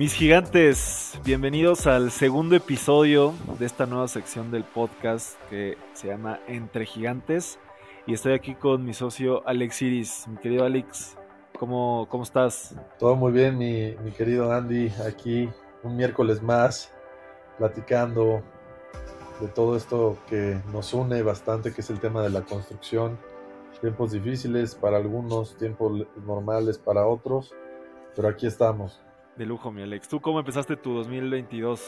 Mis gigantes, bienvenidos al segundo episodio de esta nueva sección del podcast que se llama Entre Gigantes. Y estoy aquí con mi socio Alex Iris. Mi querido Alex, ¿cómo, cómo estás? Todo muy bien, mi, mi querido Andy. Aquí un miércoles más, platicando de todo esto que nos une bastante, que es el tema de la construcción. Tiempos difíciles para algunos, tiempos normales para otros, pero aquí estamos. De lujo, mi Alex. ¿Tú cómo empezaste tu 2022?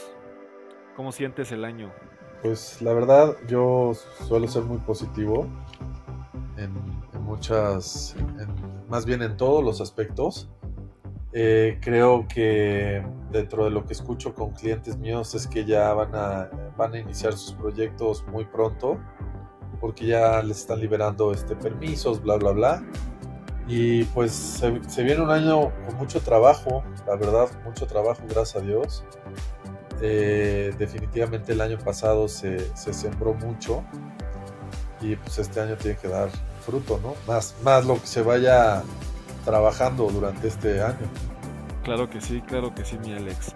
¿Cómo sientes el año? Pues la verdad, yo suelo ser muy positivo en, muchas, más bien en todos los aspectos. Eh, creo que dentro de lo que escucho con clientes míos es que ya van a, van a iniciar sus proyectos muy pronto porque ya les están liberando este, permisos, bla, bla, bla. Y pues se, viene un año con mucho trabajo, la verdad, mucho trabajo, gracias a Dios. Eh, definitivamente el año pasado se, se, sembró mucho y pues este año tiene que dar fruto, ¿no? Más, más lo que se vaya trabajando durante este año. Claro que sí, claro que sí, mi Alex.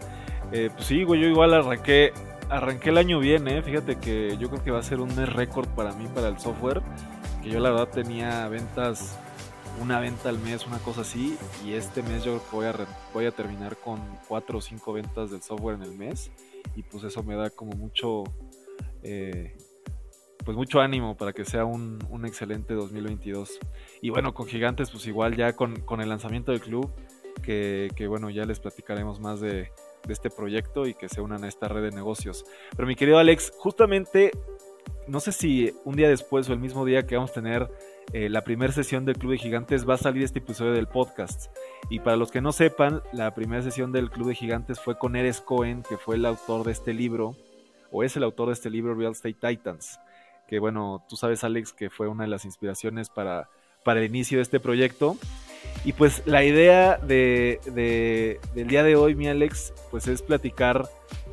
Eh, pues sí, güey, yo igual arranqué, arranqué el año bien, ¿eh? Fíjate que yo creo que va a ser un mes récord para mí, para el software, que yo la verdad tenía ventas una venta al mes, una cosa así, y este mes yo que voy a, voy a terminar con cuatro o cinco ventas del software en el mes, y pues eso me da como mucho, eh, pues mucho ánimo para que sea un, excelente 2022. Y bueno, con Gigantes, pues igual ya con, el lanzamiento del club, que, bueno, ya les platicaremos más de, de este proyecto y que se unan a esta red de negocios. Pero mi querido Alex, justamente, no sé si un día después o el mismo día que vamos a tener eh, la primera sesión del Club de Gigantes va a salir este episodio del podcast. Y para los que no sepan, la primera sesión del Club de Gigantes fue con Eres Cohen, que fue el autor de este libro, o es el autor de este libro, Real Estate Titans. Que bueno, tú sabes, Alex, que fue una de las inspiraciones para, para el inicio de este proyecto. Y pues la idea de, del día de hoy, mi Alex, pues es platicar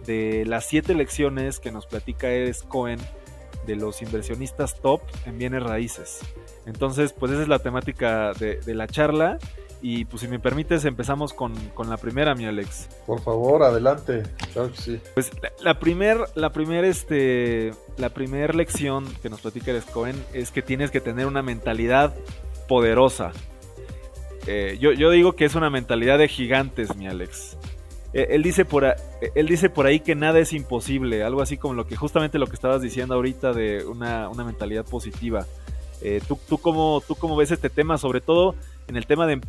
de las siete lecciones que nos platica Eres Cohen de los inversionistas top en bienes raíces. Entonces, pues esa es la temática de, la charla. Y pues si me permites, empezamos con, la primera, mi Alex. Por favor, adelante. Claro que sí. Pues la, primer, la primer, este, la primer lección que nos platica el Cohen es que tienes que tener una mentalidad poderosa. Eh, yo, yo, digo que es una mentalidad de gigantes, mi Alex. Eh, él, dice por, él dice por ahí que nada es imposible, algo así como lo que justamente lo que estabas diciendo ahorita de una, una mentalidad positiva. Eh, ¿tú, tú, cómo, ¿Tú cómo ves este tema? Sobre todo en el tema de eh,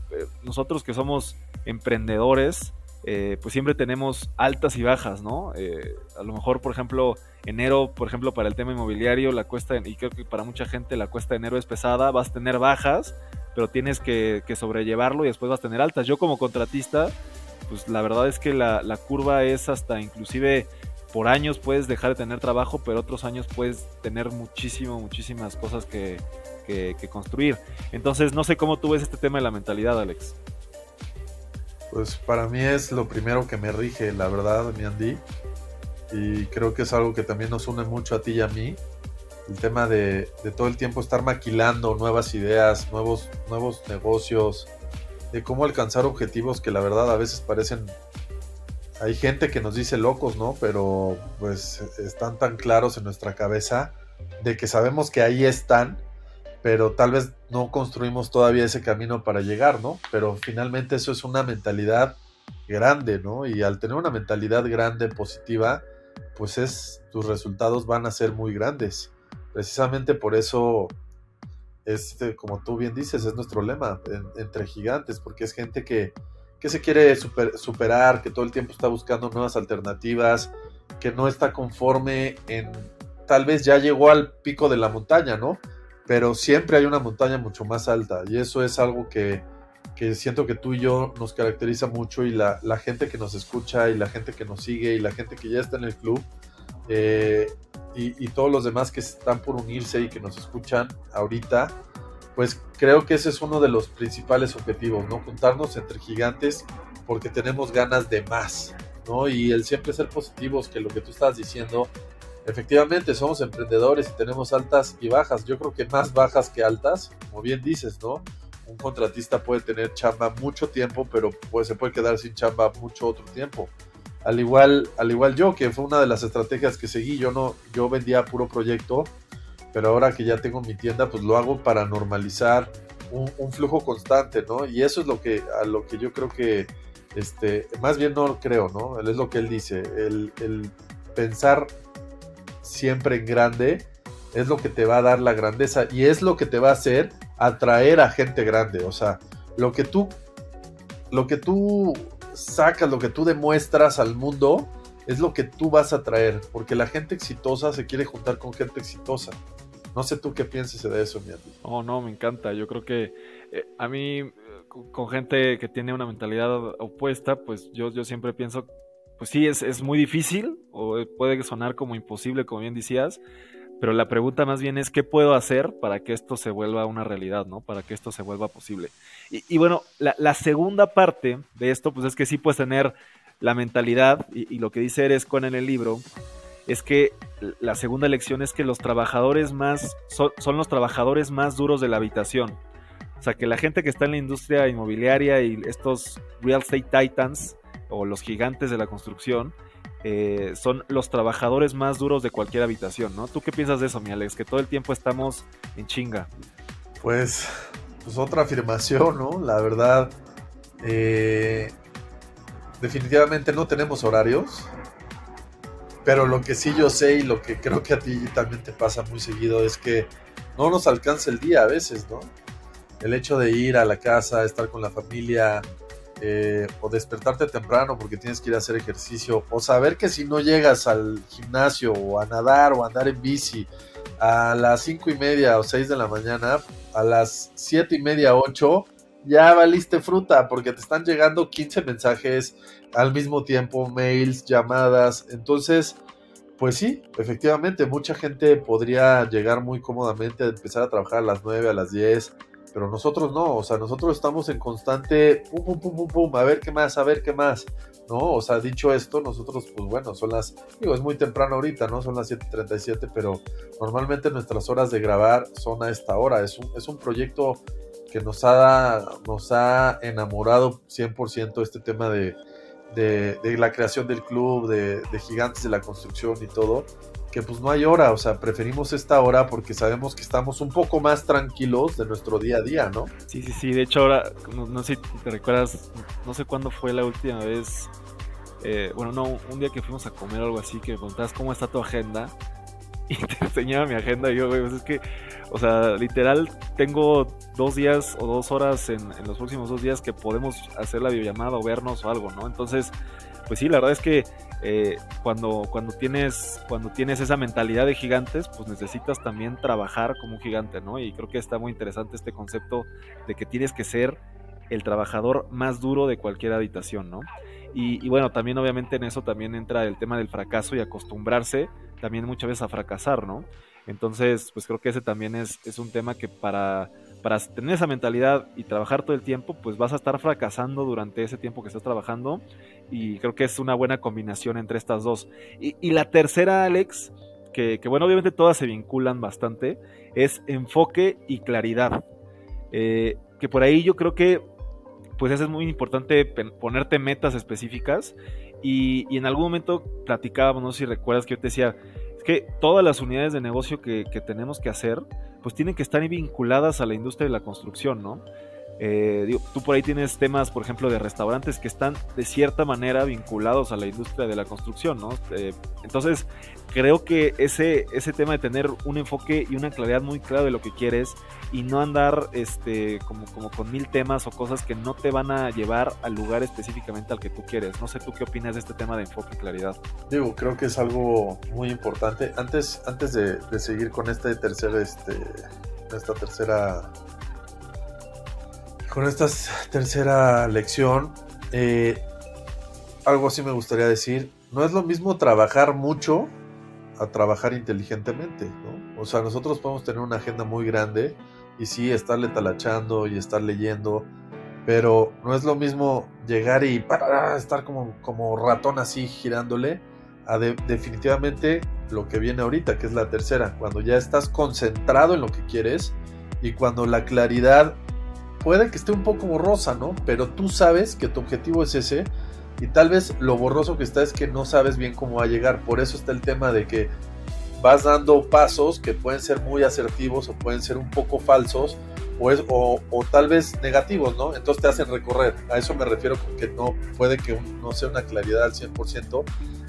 nosotros que somos emprendedores, eh, pues siempre tenemos altas y bajas, ¿no? a lo mejor, por ejemplo, enero, por ejemplo, para el tema inmobiliario, la cuesta, y creo que para mucha gente la cuesta de enero es pesada, vas a tener bajas, pero tienes que, sobrellevarlo y después vas a tener altas. Yo como contratista, pues la verdad es que la, la curva es hasta inclusive por años puedes dejar de tener trabajo, pero otros años puedes tener muchísimo, muchísimas cosas que, construir. Entonces, no sé cómo tú ves este tema de la mentalidad, Alex. Pues para mí es lo primero que me rige, la verdad, mi Andy. Y creo que es algo que también nos une mucho a ti y a mí. El tema de, de todo el tiempo estar maquilando nuevas ideas, nuevos, nuevos negocios, de cómo alcanzar objetivos que la verdad a veces parecen hay gente que nos dice locos, ¿no? Pero pues están tan claros en nuestra cabeza de que sabemos que ahí están, pero tal vez no construimos todavía ese camino para llegar, ¿no? Pero finalmente eso es una mentalidad grande, ¿no? Y al tener una mentalidad grande, positiva, pues es, tus resultados van a ser muy grandes. Precisamente por eso, este, como tú bien dices, es nuestro lema entre gigantes, porque es gente que, que se quiere superar, que todo el tiempo está buscando nuevas alternativas, que no está conforme en, tal vez ya llegó al pico de la montaña, ¿no? Pero siempre hay una montaña mucho más alta y eso es algo que, siento que tú y yo nos caracteriza mucho y la, gente que nos escucha y la gente que nos sigue y la gente que ya está en el club eh, y, todos los demás que están por unirse y que nos escuchan ahorita, pues creo que ese es uno de los principales objetivos, ¿no? Juntarnos entre gigantes porque tenemos ganas de más, ¿no? Y el siempre ser positivos, que lo que tú estás diciendo, efectivamente somos emprendedores y tenemos altas y bajas, yo creo que más bajas que altas, como bien dices, ¿no? un contratista puede tener chamba mucho tiempo, pero pues, se puede quedar sin chamba mucho otro tiempo. Al igual, al igual yo, que fue una de las estrategias que seguí, yo no, yo vendía puro proyecto, pero ahora que ya tengo mi tienda, pues lo hago para normalizar un, flujo constante, ¿no? Y eso es lo que, a lo que yo creo que, este, más bien no creo, ¿no? Es lo que él dice, el, el pensar siempre en grande es lo que te va a dar la grandeza y es lo que te va a hacer atraer a gente grande, o sea, lo que tú, lo que tú sacas, lo que tú demuestras al mundo, es lo que tú vas a traer, porque la gente exitosa se quiere juntar con gente exitosa. No sé tú qué pienses de eso, mi Oh, no, me encanta. Yo creo que eh, a mí, con, gente que tiene una mentalidad opuesta, pues yo, yo siempre pienso, pues sí, es, es muy difícil, o puede sonar como imposible, como bien decías, pero la pregunta más bien es qué puedo hacer para que esto se vuelva una realidad, ¿no? Para que esto se vuelva posible. Y, bueno, la, segunda parte de esto, pues es que sí puedes tener la mentalidad, y, lo que dice Eres con en el libro, es que la segunda lección es que los trabajadores más, son, son los trabajadores más duros de la habitación. O sea, que la gente que está en la industria inmobiliaria y estos real estate titans, o los gigantes de la construcción, eh, son los trabajadores más duros de cualquier habitación, ¿no? ¿Tú qué piensas de eso, mi Alex? Que todo el tiempo estamos en chinga. Pues, pues otra afirmación, ¿no? La verdad, eh, definitivamente no tenemos horarios, pero lo que sí yo sé y lo que creo que a ti también te pasa muy seguido es que no nos alcanza el día a veces, ¿no? El hecho de ir a la casa, estar con la familia, eh, o despertarte temprano porque tienes que ir a hacer ejercicio, o saber que si no llegas al gimnasio o a nadar o a andar en bici a las cinco y media o seis de la mañana, a las siete y media, ocho, ya valiste fruta porque te están llegando 15 mensajes al mismo tiempo, mails, llamadas, entonces... Pues sí, efectivamente, mucha gente podría llegar muy cómodamente a empezar a trabajar a las 9, a las 10, pero nosotros no, o sea, nosotros estamos en constante pum, pum, pum, pum, pum, a ver qué más, a ver qué más, ¿no? O sea, dicho esto, nosotros, pues bueno, son las, digo, es muy temprano ahorita, ¿no? Son las 7.37, pero normalmente nuestras horas de grabar son a esta hora, es un, es un proyecto que nos ha, nos ha enamorado 100% este tema de, de, de, la creación del club, de, de gigantes de la construcción y todo que pues no hay hora, o sea, preferimos esta hora porque sabemos que estamos un poco más tranquilos de nuestro día a día, ¿no? Sí, sí, sí, de hecho ahora, no, sé si te recuerdas, no sé cuándo fue la última vez, eh, bueno, no, un día que fuimos a comer o algo así, que me preguntabas cómo está tu agenda y te enseñaba mi agenda y yo, güey, pues es que, o sea, literal, tengo dos días o dos horas en, en los próximos dos días que podemos hacer la videollamada o vernos o algo, ¿no? Entonces, pues sí, la verdad es que eh, cuando, cuando, tienes, cuando tienes esa mentalidad de gigantes, pues necesitas también trabajar como un gigante, ¿no? Y creo que está muy interesante este concepto de que tienes que ser el trabajador más duro de cualquier habitación, ¿no? Y, bueno, también obviamente en eso también entra el tema del fracaso y acostumbrarse también muchas veces a fracasar, ¿no? Entonces, pues creo que ese también es, es un tema que para para tener esa mentalidad y trabajar todo el tiempo, pues vas a estar fracasando durante ese tiempo que estás trabajando. Y creo que es una buena combinación entre estas dos. Y, la tercera, Alex, que, bueno, obviamente todas se vinculan bastante, es enfoque y claridad. Eh, que por ahí yo creo que pues es muy importante ponerte metas específicas. Y, y, en algún momento platicábamos, no sé si recuerdas que yo te decía, que todas las unidades de negocio que, tenemos que hacer, pues tienen que estar vinculadas a la industria de la construcción, ¿no? Eh, tú por ahí tienes temas, por ejemplo, de restaurantes que están de cierta manera vinculados a la industria de la construcción, ¿no? Eh, entonces, creo que ese, ese tema de tener un enfoque y una claridad muy clara de lo que quieres y no andar este, como, como con mil temas o cosas que no te van a llevar al lugar específicamente al que tú quieres. No sé tú qué opinas de este tema de enfoque y claridad. Digo, creo que es algo muy importante. Antes, antes de, seguir con este tercer, este, esta tercera con esta tercera lección, eh, algo así me gustaría decir. No es lo mismo trabajar mucho a trabajar inteligentemente, ¿no? O sea, nosotros podemos tener una agenda muy grande y sí, estarle talachando y estar leyendo, pero no es lo mismo llegar y para estar como, como ratón así girándole a definitivamente lo que viene ahorita, que es la tercera, cuando ya estás concentrado en lo que quieres y cuando la claridad puede que esté un poco borrosa, ¿no? Pero tú sabes que tu objetivo es ese y tal vez lo borroso que está es que no sabes bien cómo va a llegar. Por eso está el tema de que vas dando pasos que pueden ser muy asertivos o pueden ser un poco falsos o, o, tal vez negativos, ¿no? Entonces te hacen recorrer. A eso me refiero porque no puede que no sea una claridad al 100%,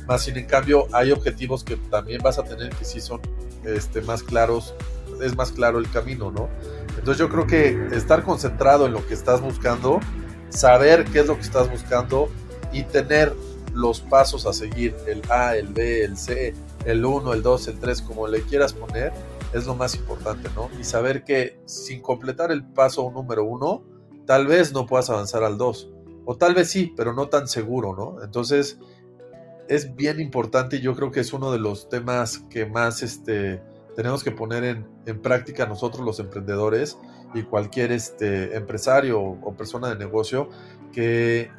más sin en cambio hay objetivos que también vas a tener que sí son este, más claros, es más claro el camino, ¿no? Entonces yo creo que estar concentrado en lo que estás buscando, saber qué es lo que estás buscando y tener los pasos a seguir, el A, el B, el C, el 1, el 2, el 3, como le quieras poner, es lo más importante, ¿no? Y saber que sin completar el paso número 1, tal vez no puedas avanzar al 2. O tal vez sí, pero no tan seguro, ¿no? Entonces, es bien importante y yo creo que es uno de los temas que más este, tenemos que poner en, práctica nosotros los emprendedores y cualquier este, empresario o persona de negocio, que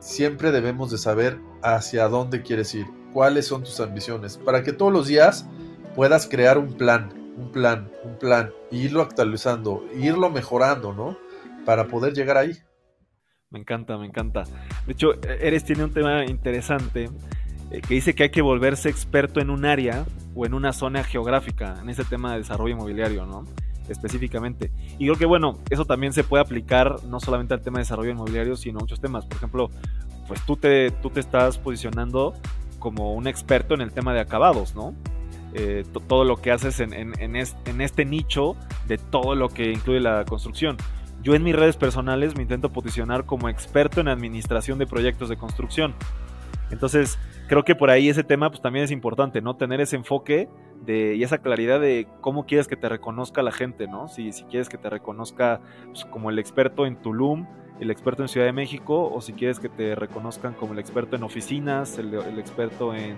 siempre debemos de saber hacia dónde quieres ir, cuáles son tus ambiciones, para que todos los días puedas crear un plan, un plan, un plan, e irlo actualizando, irlo mejorando, ¿no? Para poder llegar ahí. Me encanta, me encanta. De hecho, Eres tiene un tema interesante eh, que dice que hay que volverse experto en un área o en una zona geográfica, en ese tema de desarrollo inmobiliario, ¿no? específicamente. Y creo que bueno, eso también se puede aplicar no solamente al tema de desarrollo inmobiliario, sino a muchos temas. Por ejemplo, pues tú te, tú te estás posicionando como un experto en el tema de acabados, ¿no? Eh, todo lo que haces en, en, este nicho de todo lo que incluye la construcción. Yo en mis redes personales me intento posicionar como experto en administración de proyectos de construcción. Entonces, creo que por ahí ese tema pues también es importante, ¿no? Tener ese enfoque de, y esa claridad de cómo quieres que te reconozca la gente, ¿no? Si, si quieres que te reconozca pues, como el experto en Tulum, el experto en Ciudad de México, o si quieres que te reconozcan como el experto en oficinas, el, experto en,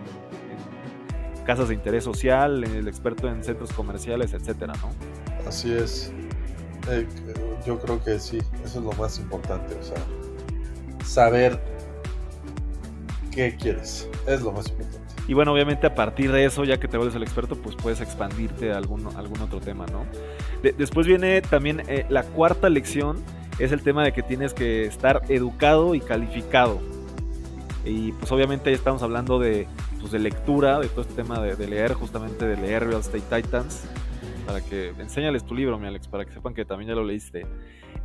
casas de interés social, el experto en centros comerciales, etcétera, ¿no? Así es. Eh, yo creo que sí, eso es lo más importante, o sea, saber qué quieres, es lo más importante. Y bueno, obviamente a partir de eso, ya que te vuelves el experto, pues puedes expandirte a algún, algún otro tema, ¿no? después viene también eh, la cuarta lección, es el tema de que tienes que estar educado y calificado. Y pues obviamente ahí estamos hablando de, pues, de lectura, de todo este tema de, leer, justamente de leer Real Estate Titans, para que enséñales tu libro, mi Alex, para que sepan que también ya lo leíste.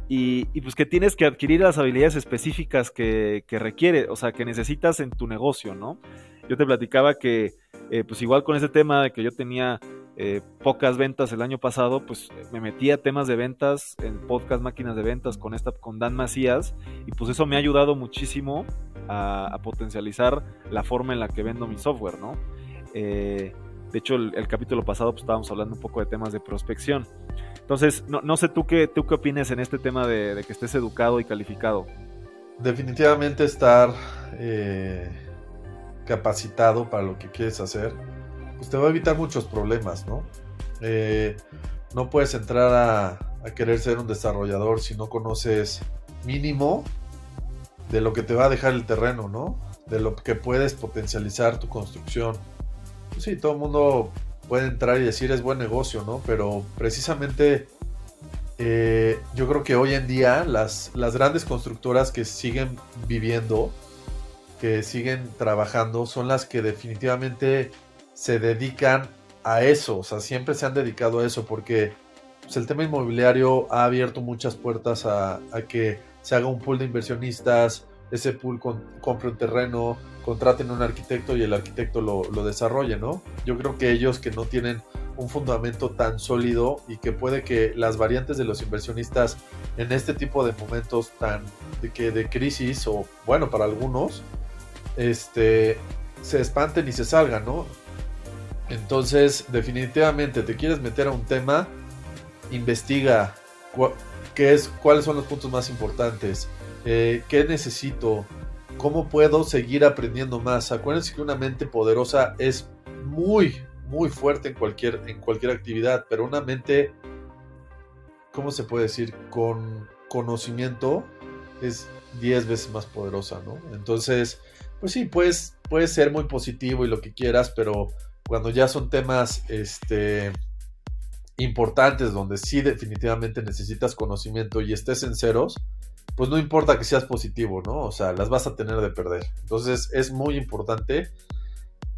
Y, pues que tienes que adquirir las habilidades específicas que, requiere, o sea, que necesitas en tu negocio, ¿no? Yo te platicaba que, eh, pues igual con ese tema de que yo tenía eh, pocas ventas el año pasado, pues me metí a temas de ventas en podcast Máquinas de Ventas con, esta, con Dan Macías y pues eso me ha ayudado muchísimo a, potencializar la forma en la que vendo mi software, ¿no? Eh, de hecho, el, capítulo pasado pues, estábamos hablando un poco de temas de prospección. Entonces, no, sé tú qué, tú qué opinas en este tema de, que estés educado y calificado. Definitivamente estar capacitado para lo que quieres hacer, pues te va a evitar muchos problemas, ¿no? Eh, no puedes entrar a, querer ser un desarrollador si no conoces mínimo de lo que te va a dejar el terreno, ¿no? De lo que puedes potencializar tu construcción. Pues sí, todo el mundo puede entrar y decir es buen negocio, ¿no? Pero precisamente eh, yo creo que hoy en día las, las grandes constructoras que siguen viviendo que siguen trabajando son las que definitivamente se dedican a eso, o sea, siempre se han dedicado a eso porque pues, el tema inmobiliario ha abierto muchas puertas a, que se haga un pool de inversionistas, ese pool compre un terreno, contraten un arquitecto y el arquitecto lo, lo desarrolle, ¿no? Yo creo que ellos que no tienen un fundamento tan sólido y que puede que las variantes de los inversionistas en este tipo de momentos tan de que de crisis o bueno para algunos este, se espanten y se salgan, ¿no? Entonces, definitivamente, te quieres meter a un tema, investiga qué es, cuáles son los puntos más importantes, eh, qué necesito, cómo puedo seguir aprendiendo más. Acuérdense que una mente poderosa es muy, muy fuerte en cualquier, en cualquier actividad, pero una mente, ¿cómo se puede decir? Con conocimiento es 10 veces más poderosa, ¿no? Entonces, pues sí, puedes, puedes ser muy positivo y lo que quieras, pero cuando ya son temas este, importantes donde sí definitivamente necesitas conocimiento y estés en ceros, pues no importa que seas positivo, ¿no? O sea, las vas a tener de perder. Entonces es muy importante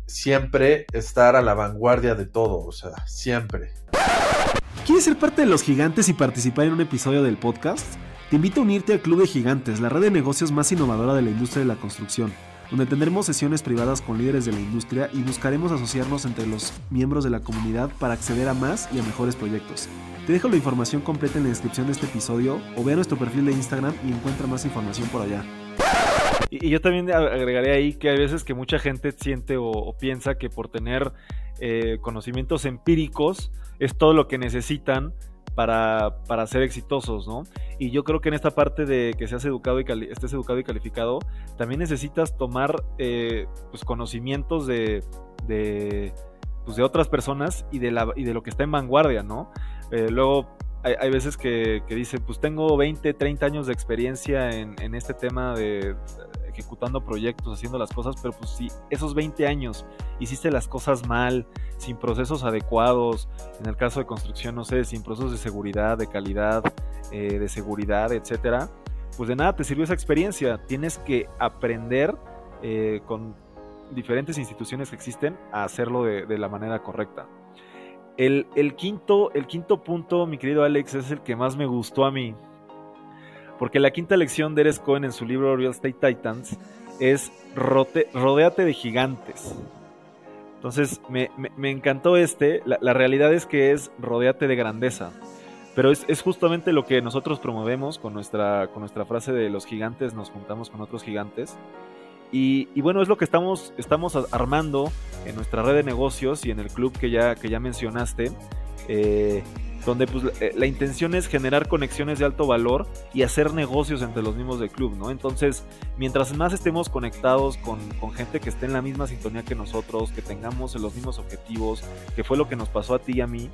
siempre estar a la vanguardia de todo, o sea, siempre. ¿Quieres ser parte de los gigantes y participar en un episodio del podcast? Te invito a unirte al Club de Gigantes, la red de negocios más innovadora de la industria de la construcción, donde tendremos sesiones privadas con líderes de la industria y buscaremos asociarnos entre los miembros de la comunidad para acceder a más y a mejores proyectos. Te dejo la información completa en la descripción de este episodio o ve a nuestro perfil de Instagram y encuentra más información por allá. Y, yo también agregaría ahí que hay veces que mucha gente siente o, piensa que por tener eh, conocimientos empíricos es todo lo que necesitan para, para, ser exitosos, ¿no? Y yo creo que en esta parte de que seas educado y estés educado y calificado, también necesitas tomar eh, pues, conocimientos de, de, pues, de, otras personas y de, la, y de lo que está en vanguardia, ¿no? Eh, luego hay, veces que, que dicen, pues tengo 20, 30 años de experiencia en, en este tema de ejecutando proyectos, haciendo las cosas, pero pues si esos 20 años hiciste las cosas mal, sin procesos adecuados, en el caso de construcción, no sé, sin procesos de seguridad, de calidad, eh, de seguridad, etcétera, pues de nada te sirvió esa experiencia. Tienes que aprender eh, con diferentes instituciones que existen a hacerlo de, la manera correcta. El, quinto, el quinto punto, mi querido Alex, es el que más me gustó a mí. Porque la quinta lección de Eres Cohen en su libro Real Estate Titans es rodeate de gigantes. Entonces me, encantó este. La, realidad es que es rodeate de grandeza. Pero es, justamente lo que nosotros promovemos con nuestra, con nuestra frase de los gigantes, nos juntamos con otros gigantes. Y, bueno, es lo que estamos, estamos armando en nuestra red de negocios y en el club que ya, que ya mencionaste. Eh, donde pues, eh, la intención es generar conexiones de alto valor y hacer negocios entre los mismos del club, ¿no? Entonces, mientras más estemos conectados con, gente que esté en la misma sintonía que nosotros, que tengamos los mismos objetivos, que fue lo que nos pasó a ti y a mí,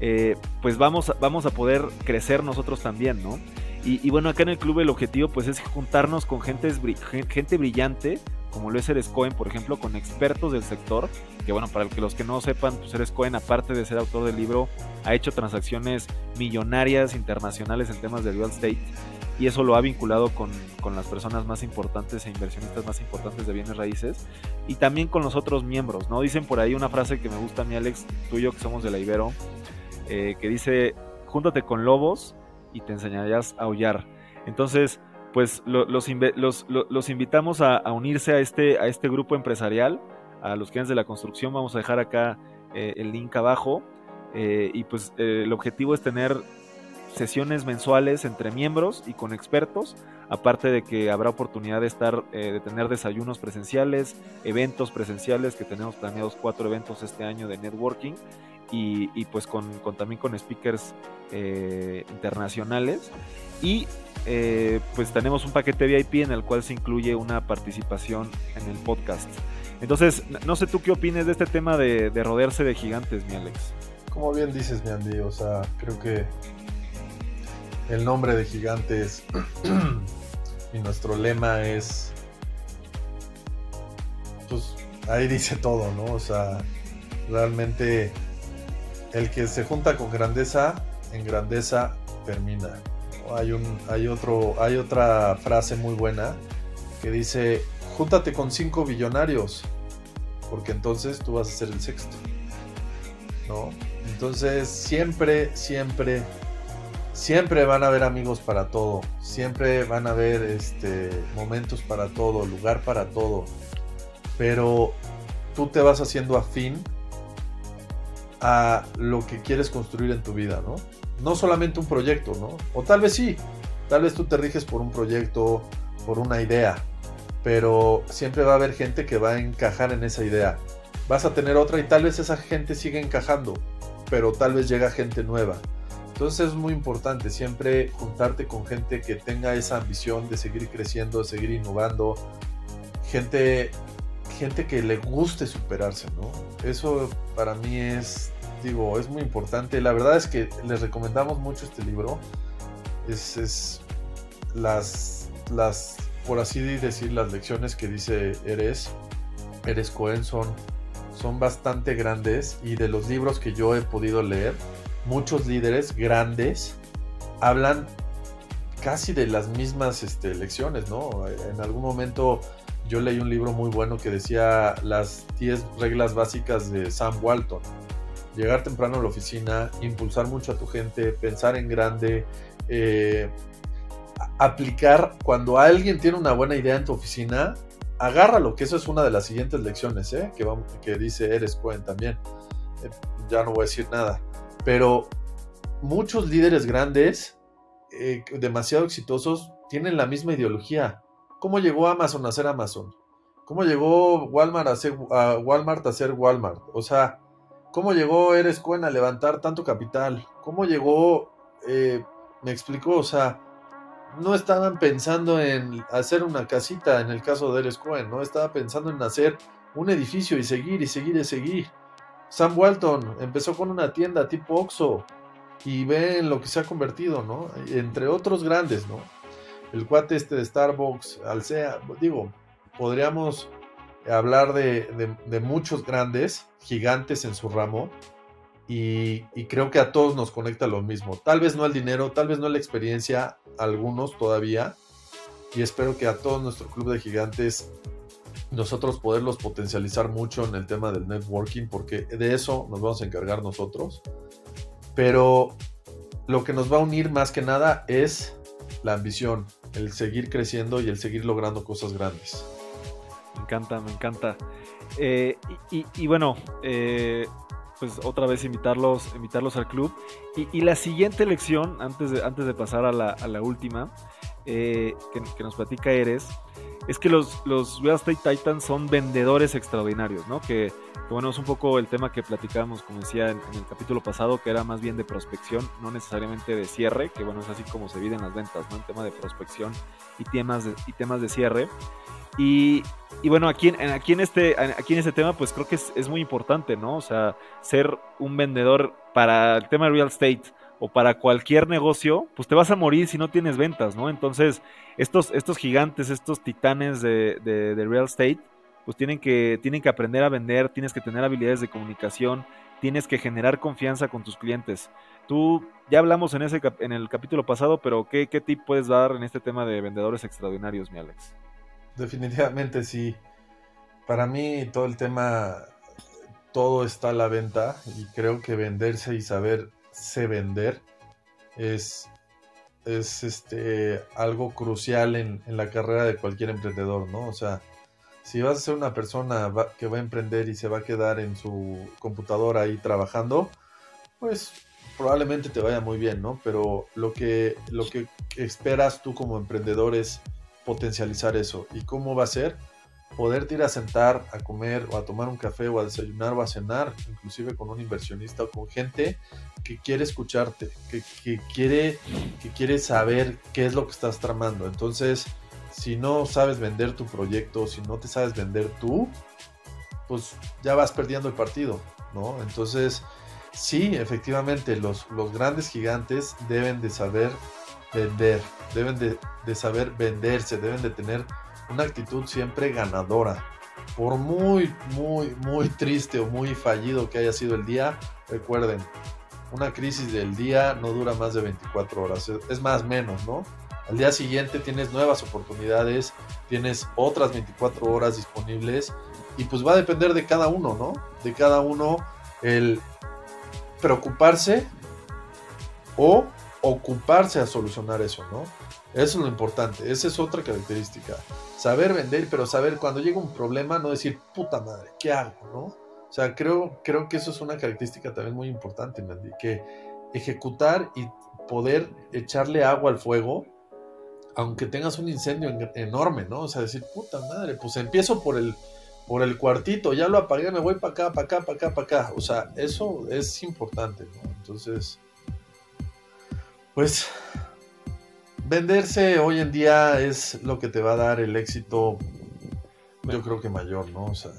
eh, pues vamos, vamos a poder crecer nosotros también, ¿no? Y, bueno, acá en el club el objetivo pues es juntarnos con gente, gente brillante, como lo es Eres Cohen, por ejemplo, con expertos del sector, que bueno, para los que no sepan, pues Eres Cohen, aparte de ser autor del libro, ha hecho transacciones millonarias internacionales en temas de real estate y eso lo ha vinculado con, las personas más importantes e inversionistas más importantes de bienes raíces y también con los otros miembros, ¿no? Dicen por ahí una frase que me gusta a mí, Alex, tú y yo que somos de la Ibero, eh, que dice, júntate con lobos y te enseñarás a aullar. Entonces, pues los, los, invitamos a, unirse a este, a este grupo empresarial, a los clientes de la construcción. Vamos a dejar acá eh, el link abajo. Eh, y pues eh, el objetivo es tener sesiones mensuales entre miembros y con expertos, aparte de que habrá oportunidad de estar, de tener desayunos presenciales, eventos presenciales, que tenemos planeados cuatro eventos este año de networking y, pues con, también con speakers internacionales. Y eh, pues tenemos un paquete VIP en el cual se incluye una participación en el podcast. Entonces, no sé tú qué opines de este tema de, rodearse de gigantes, mi Alex. Como bien dices, mi Andy, o sea, creo que el nombre de gigantes y nuestro lema es, pues ahí dice todo, ¿no? O sea, realmente el que se junta con grandeza, en grandeza termina. Hay, un, hay, otro, hay otra frase muy buena que dice, júntate con cinco billonarios, porque entonces tú vas a ser el sexto. ¿No? Entonces siempre, siempre, siempre van a haber amigos para todo, siempre van a haber este, momentos para todo, lugar para todo, pero tú te vas haciendo afín a lo que quieres construir en tu vida, ¿no? No solamente un proyecto, ¿no? O tal vez sí, tal vez tú te riges por un proyecto, por una idea, pero siempre va a haber gente que va a encajar en esa idea. Vas a tener otra y tal vez esa gente siga encajando, pero tal vez llega gente nueva. Entonces es muy importante siempre juntarte con gente que tenga esa ambición de seguir creciendo, de seguir innovando, gente gente que le guste superarse, ¿no? Eso para mí es, digo, es muy importante. La verdad es que les recomendamos mucho este libro. Es, las, las, por así decir, las lecciones que dice Eres, Eres Cohen son, son bastante grandes y de los libros que yo he podido leer, muchos líderes grandes hablan casi de las mismas este, lecciones, ¿no? En algún momento yo leí un libro muy bueno que decía las 10 reglas básicas de Sam Walton. Llegar temprano a la oficina, impulsar mucho a tu gente, pensar en grande, eh, aplicar cuando alguien tiene una buena idea en tu oficina, agárralo, que eso es una de las siguientes lecciones, ¿eh? que, dice Eres Cohen también. Eh, ya no voy a decir nada. Pero muchos líderes grandes, demasiado exitosos, tienen la misma ideología. ¿Cómo llegó Amazon a ser Amazon? ¿Cómo llegó Walmart a ser, Walmart a ser Walmart? O sea, ¿cómo llegó Eres Cohen a levantar tanto capital? ¿Cómo llegó, eh, me explicó, o sea, no estaban pensando en hacer una casita en el caso de Eres Cohen, no estaba pensando en hacer un edificio y seguir y seguir y seguir. Sam Walton empezó con una tienda tipo Oxxo y ve en lo que se ha convertido, ¿no? Entre otros grandes, ¿no? El cuate este de Starbucks, Alsea, digo, podríamos hablar de, muchos grandes, gigantes en su ramo, y, creo que a todos nos conecta lo mismo. Tal vez no el dinero, tal vez no la experiencia, algunos todavía, y espero que a todo nuestro club de gigantes nosotros poderlos potencializar mucho en el tema del networking, porque de eso nos vamos a encargar nosotros. Pero lo que nos va a unir más que nada es la ambición, el seguir creciendo y el seguir logrando cosas grandes. Me encanta, me encanta. Eh, y, bueno, eh, pues otra vez invitarlos, invitarlos al club. Y, la siguiente lección, antes de, antes de pasar a la, a la última, eh, que, nos platica Eres, es que los, los Real Estate Titans son vendedores extraordinarios, ¿no? Que, bueno, es un poco el tema que platicábamos, como decía en, el capítulo pasado, que era más bien de prospección, no necesariamente de cierre, que bueno, es así como se viven las ventas, ¿no? En tema de prospección y temas y temas de cierre. Y, bueno, aquí en, aquí, en este, aquí en este tema, pues creo que es, es, muy importante, ¿no? O sea, ser un vendedor para el tema de real estate o para cualquier negocio, pues te vas a morir si no tienes ventas, ¿no? Entonces, estos, estos gigantes, estos titanes de, real estate, pues tienen que, tienen que aprender a vender, tienes que tener habilidades de comunicación, tienes que generar confianza con tus clientes. Tú, ya hablamos en, ese, en el capítulo pasado, pero ¿qué, ¿qué tip puedes dar en este tema de vendedores extraordinarios, mi Alex? Definitivamente sí. Para mí todo el tema, todo está a la venta y creo que venderse y saber se vender es, es este, algo crucial en, la carrera de cualquier emprendedor, ¿no? O sea, si vas a ser una persona que va a emprender y se va a quedar en su computadora ahí trabajando, pues probablemente te vaya muy bien, ¿no? Pero lo que, lo que esperas tú como emprendedor es potencializar eso. ¿Y cómo va a ser? poderte ir a sentar a comer o a tomar un café o a desayunar o a cenar, inclusive con un inversionista o con gente que quiere escucharte, que, quiere, que quiere saber qué es lo que estás tramando. Entonces, si no sabes vender tu proyecto, si no te sabes vender tú, pues ya vas perdiendo el partido, ¿no? Entonces, sí, efectivamente, los, los grandes gigantes deben de saber vender, deben de, de saber venderse, deben de tener una actitud siempre ganadora. Por muy, muy, muy triste o muy fallido que haya sido el día, recuerden, una crisis del día no dura más de 24 horas, es más menos, ¿no? Al día siguiente tienes nuevas oportunidades, tienes otras 24 horas disponibles y pues va a depender de cada uno, ¿no? De cada uno el preocuparse o ocuparse a solucionar eso, ¿no? Eso es lo importante, esa es otra característica. Saber vender, pero saber cuando llega un problema, no decir, puta madre, ¿qué hago? ¿no? O sea, creo, creo que eso es una característica también muy importante, Mandy, que ejecutar y poder echarle agua al fuego, aunque tengas un incendio enorme, ¿no? O sea, decir, puta madre, pues empiezo por el, por el cuartito, ya lo apagué, me voy para acá, para acá, para acá, para acá. O sea, eso es importante, ¿no? Entonces, pues venderse hoy en día es lo que te va a dar el éxito, yo creo que mayor, ¿no? O sea...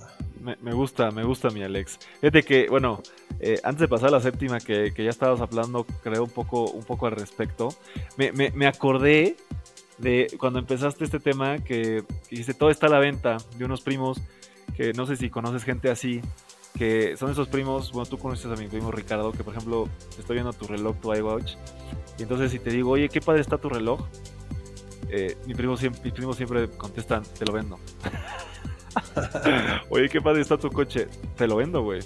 Me, gusta, me gusta mi Alex. Fíjate que, bueno, eh, antes de pasar a la séptima, que, ya estabas hablando, creo, un poco, un poco al respecto, me, acordé de cuando empezaste este tema que, que todo está a la venta, de unos primos, que no sé si conoces gente así, que son esos primos, bueno, tú conoces a mi primo Ricardo, que por ejemplo, estoy viendo tu reloj, tu iWatch, y entonces si te digo, oye, qué padre está tu reloj, eh, mi primo siempre, mis primos siempre contestan, te lo vendo. oye, qué padre está tu coche, te lo vendo, güey.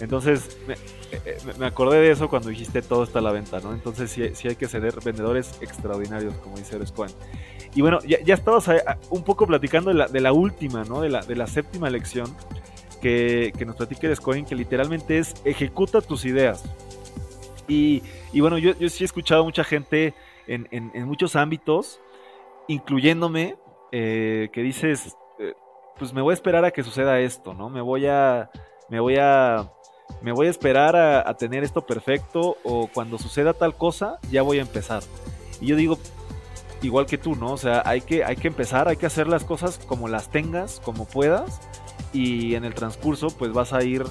Entonces, me, eh, me, acordé de eso cuando dijiste todo está a la venta, ¿no? Entonces sí, sí hay que ceder vendedores extraordinarios, como dice Eres Y bueno, ya, ya estabas un poco platicando de la, de la última, ¿no? De la, de la séptima lección que, que nos platica Eres que literalmente es ejecuta tus ideas. Y, y bueno, yo, yo, sí he escuchado a mucha gente en, en, muchos ámbitos, incluyéndome, eh, que dices, eh, pues me voy a esperar a que suceda esto, ¿no? Me voy a, me voy a me voy a esperar a, tener esto perfecto o cuando suceda tal cosa, ya voy a empezar. Y yo digo, igual que tú, ¿no? O sea, hay que, hay que empezar, hay que hacer las cosas como las tengas, como puedas, y en el transcurso, pues vas a ir,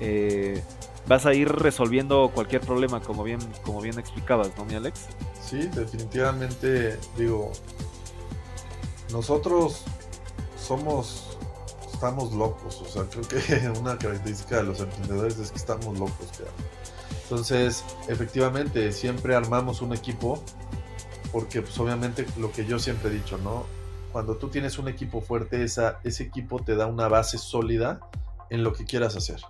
eh, vas a ir resolviendo cualquier problema, como bien, como bien explicabas, ¿no, mi Alex? Sí, definitivamente, digo, nosotros somos estamos locos. O sea, creo que una característica de los emprendedores es que estamos locos. Entonces, efectivamente, siempre armamos un equipo porque pues obviamente lo que yo siempre he dicho, ¿no? Cuando tú tienes un equipo fuerte, ese equipo te da una base sólida en lo que quieras hacer.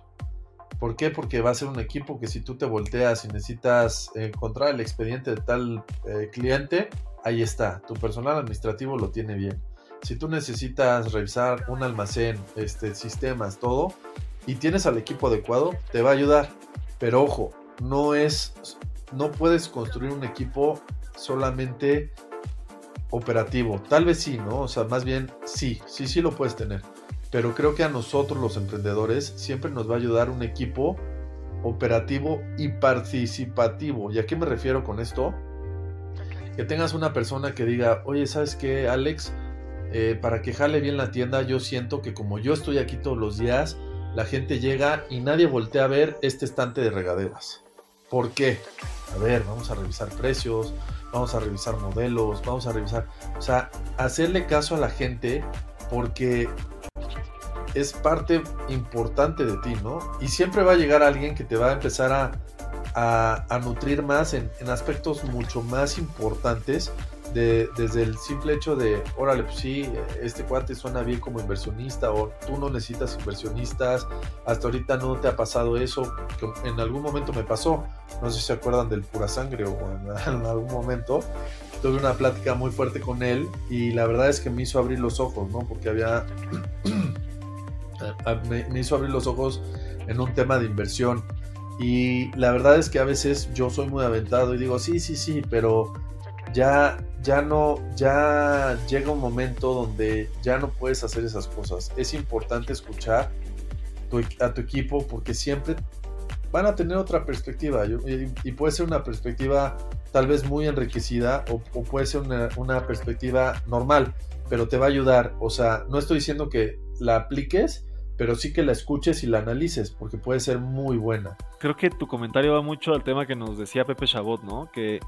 ¿Por qué? Porque va a ser un equipo que si tú te volteas y necesitas encontrar el expediente de tal eh, cliente, ahí está, tu personal administrativo lo tiene bien si tú necesitas revisar un almacén, este, sistemas, todo, y tienes al equipo adecuado, te va a ayudar. Pero ojo, no es, no puedes construir un equipo solamente operativo. Tal vez sí, ¿no? O sea, más bien sí, sí, sí lo puedes tener. Pero creo que a nosotros los emprendedores siempre nos va a ayudar un equipo operativo y participativo. ¿Y a qué me refiero con esto? Que tengas una persona que diga, oye, ¿sabes qué, Alex? Eh, para que jale bien la tienda, yo siento que como yo estoy aquí todos los días, la gente llega y nadie voltea a ver este estante de regaderas. ¿Por qué? A ver, vamos a revisar precios, vamos a revisar modelos, vamos a revisar, o sea, hacerle caso a la gente porque es parte importante de ti, ¿no? Y siempre va a llegar alguien que te va a empezar a, a, nutrir más en, en aspectos mucho más importantes desde el simple hecho de, órale, pues sí, este cuate suena bien como inversionista o tú no necesitas inversionistas, hasta ahorita no te ha pasado eso, que en algún momento me pasó, no sé si se acuerdan del pura sangre o en, algún momento, tuve una plática muy fuerte con él y la verdad es que me hizo abrir los ojos, ¿no? Porque había, me hizo abrir los ojos en un tema de inversión. Y la verdad es que a veces yo soy muy aventado y digo, sí, sí, sí, pero ya, ya no, ya llega un momento donde ya no puedes hacer esas cosas. Es importante escuchar a tu equipo porque siempre van a tener otra perspectiva y, puede ser una perspectiva tal vez muy enriquecida o, puede ser una, una, perspectiva normal, pero te va a ayudar. O sea, no estoy diciendo que la apliques, pero sí que la escuches y la analices porque puede ser muy buena. Creo que tu comentario va mucho al tema que nos decía Pepe Chabot, ¿no? Que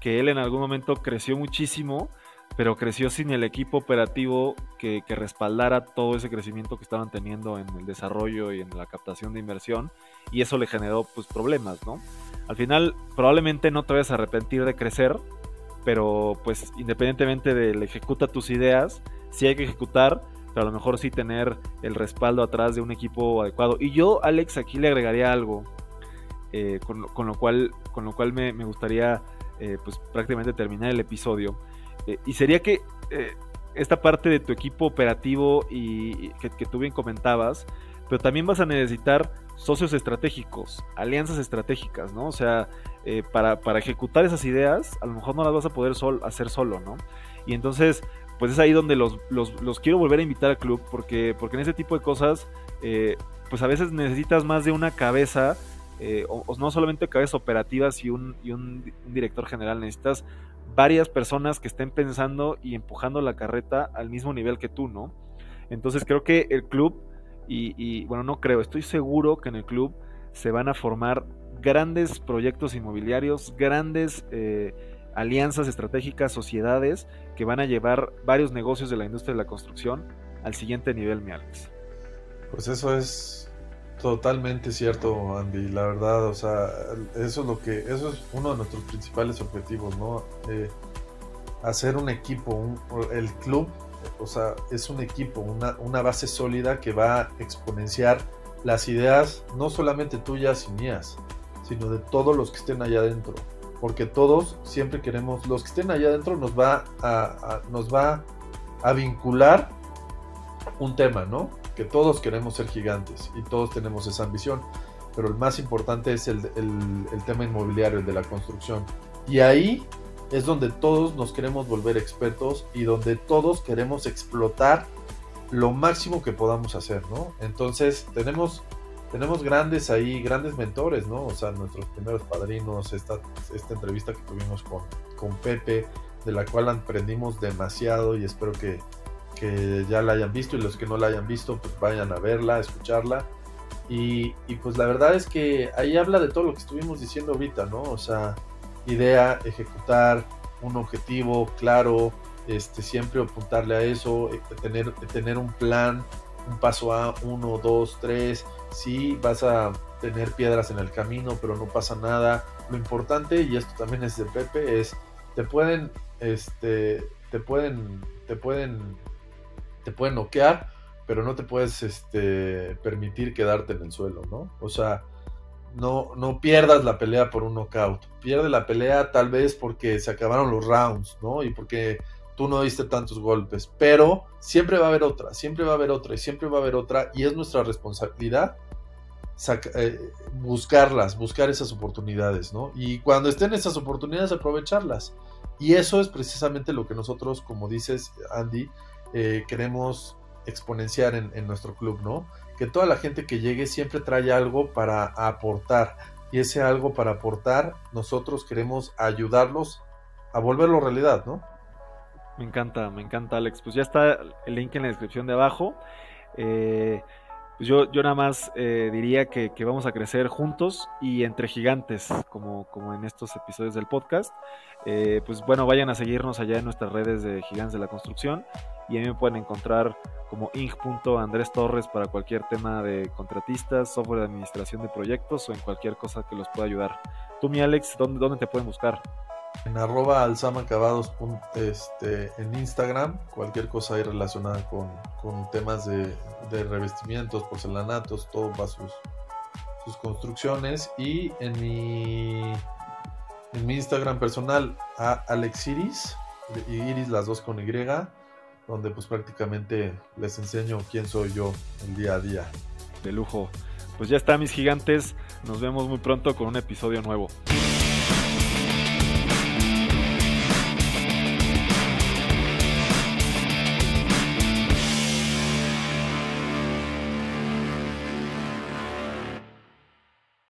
que él en algún momento creció muchísimo, pero creció sin el equipo operativo que, respaldara todo ese crecimiento que estaban teniendo en el desarrollo y en la captación de inversión, y eso le generó pues problemas, ¿no? Al final probablemente no te vayas a arrepentir de crecer, pero pues independientemente del ejecuta tus ideas, sí hay que ejecutar, pero a lo mejor sí tener el respaldo atrás de un equipo adecuado. Y yo, Alex, aquí le agregaría algo, eh, con, lo cual, con lo cual me, me gustaría eh, pues prácticamente terminar el episodio. Eh, y sería que eh, esta parte de tu equipo operativo y que, tú bien comentabas, pero también vas a necesitar socios estratégicos, alianzas estratégicas, ¿no? O sea, para, para, ejecutar esas ideas, a lo mejor no las vas a poder hacer solo, ¿no? Y entonces, pues es ahí donde los, los, los, quiero volver a invitar al club, porque, porque en ese tipo de cosas, pues a veces necesitas más de una cabeza eh, o, no solamente cabezas operativas y un, y un, director general, necesitas varias personas que estén pensando y empujando la carreta al mismo nivel que tú, ¿no? Entonces creo que el club, y, bueno, no creo, estoy seguro que en el club se van a formar grandes proyectos inmobiliarios, grandes eh, alianzas estratégicas, sociedades que van a llevar varios negocios de la industria de la construcción al siguiente nivel, mi Alex. Pues eso es Totalmente cierto, Andy. La verdad, o sea, eso es lo que, eso es uno de nuestros principales objetivos, ¿no? Eh, hacer un equipo, el club, o sea, es un equipo, una, una base sólida que va a exponenciar las ideas, no solamente tuyas y mías, sino de todos los que estén allá adentro. Porque todos siempre queremos, los que estén allá adentro nos va a, nos va a vincular un tema, ¿no? Que todos queremos ser gigantes y todos tenemos esa ambición. Pero el más importante es el, tema inmobiliario, el de la construcción. Y ahí es donde todos nos queremos volver expertos y donde todos queremos explotar lo máximo que podamos hacer, ¿no? Entonces tenemos, tenemos grandes ahí, grandes mentores, ¿no? O sea, nuestros primeros padrinos, esta, esta entrevista que tuvimos con, con Pepe, de la cual aprendimos demasiado y espero que, que ya la hayan visto y los que no la hayan visto, pues vayan a verla, a escucharla. Y, y pues la verdad es que ahí habla de todo lo que estuvimos diciendo ahorita, ¿no? O sea, idea, ejecutar un objetivo claro, este, siempre apuntarle a eso, eh, tener, tener un plan, un paso A, uno, dos, tres, sí, vas a tener piedras en el camino, pero no pasa nada. Lo importante, y esto también es de Pepe, es te pueden, este, te pueden, te pueden, te pueden noquear, pero no te puedes, este, permitir quedarte en el suelo, ¿no? O sea, no, no pierdas la pelea por un knockout. Pierde la pelea tal vez porque se acabaron los rounds, ¿no? Y porque tú no diste tantos golpes. Pero siempre va a haber otra, siempre va a haber otra y siempre va a haber otra. Y es nuestra responsabilidad eh, buscarlas, buscar esas oportunidades, ¿no? Y cuando estén esas oportunidades, aprovecharlas. Y eso es precisamente lo que nosotros, como dices, Andy, eh, queremos exponenciar en, nuestro club, ¿no? que toda la gente que llegue siempre trae algo para aportar. Y ese algo para aportar, nosotros queremos ayudarlos a volverlo realidad, ¿no? Me encanta, me encanta, Alex. Pues ya está el link en la descripción de abajo. Eh, pues yo, yo nada más eh, diría que, vamos a crecer juntos y entre gigantes, como, como en estos episodios del podcast. Eh, pues bueno, vayan a seguirnos allá en nuestras redes de Gigantes de la Construcción y a mí me pueden encontrar como inc.andrés torres para cualquier tema de contratistas, software de administración de proyectos o en cualquier cosa que los pueda ayudar. Tú, mi Alex, ¿dónde, dónde te pueden buscar? En arroba alzamacabados este, en Instagram, cualquier cosa ahí relacionada con, temas de, revestimientos, porcelanatos, todo va sus, construcciones. Y en mi, en mi Instagram personal, a Alex Iris, Iris las dos con Y, donde pues prácticamente les enseño quién soy yo el día a día. De lujo. Pues ya está mis gigantes, nos vemos muy pronto con un episodio nuevo.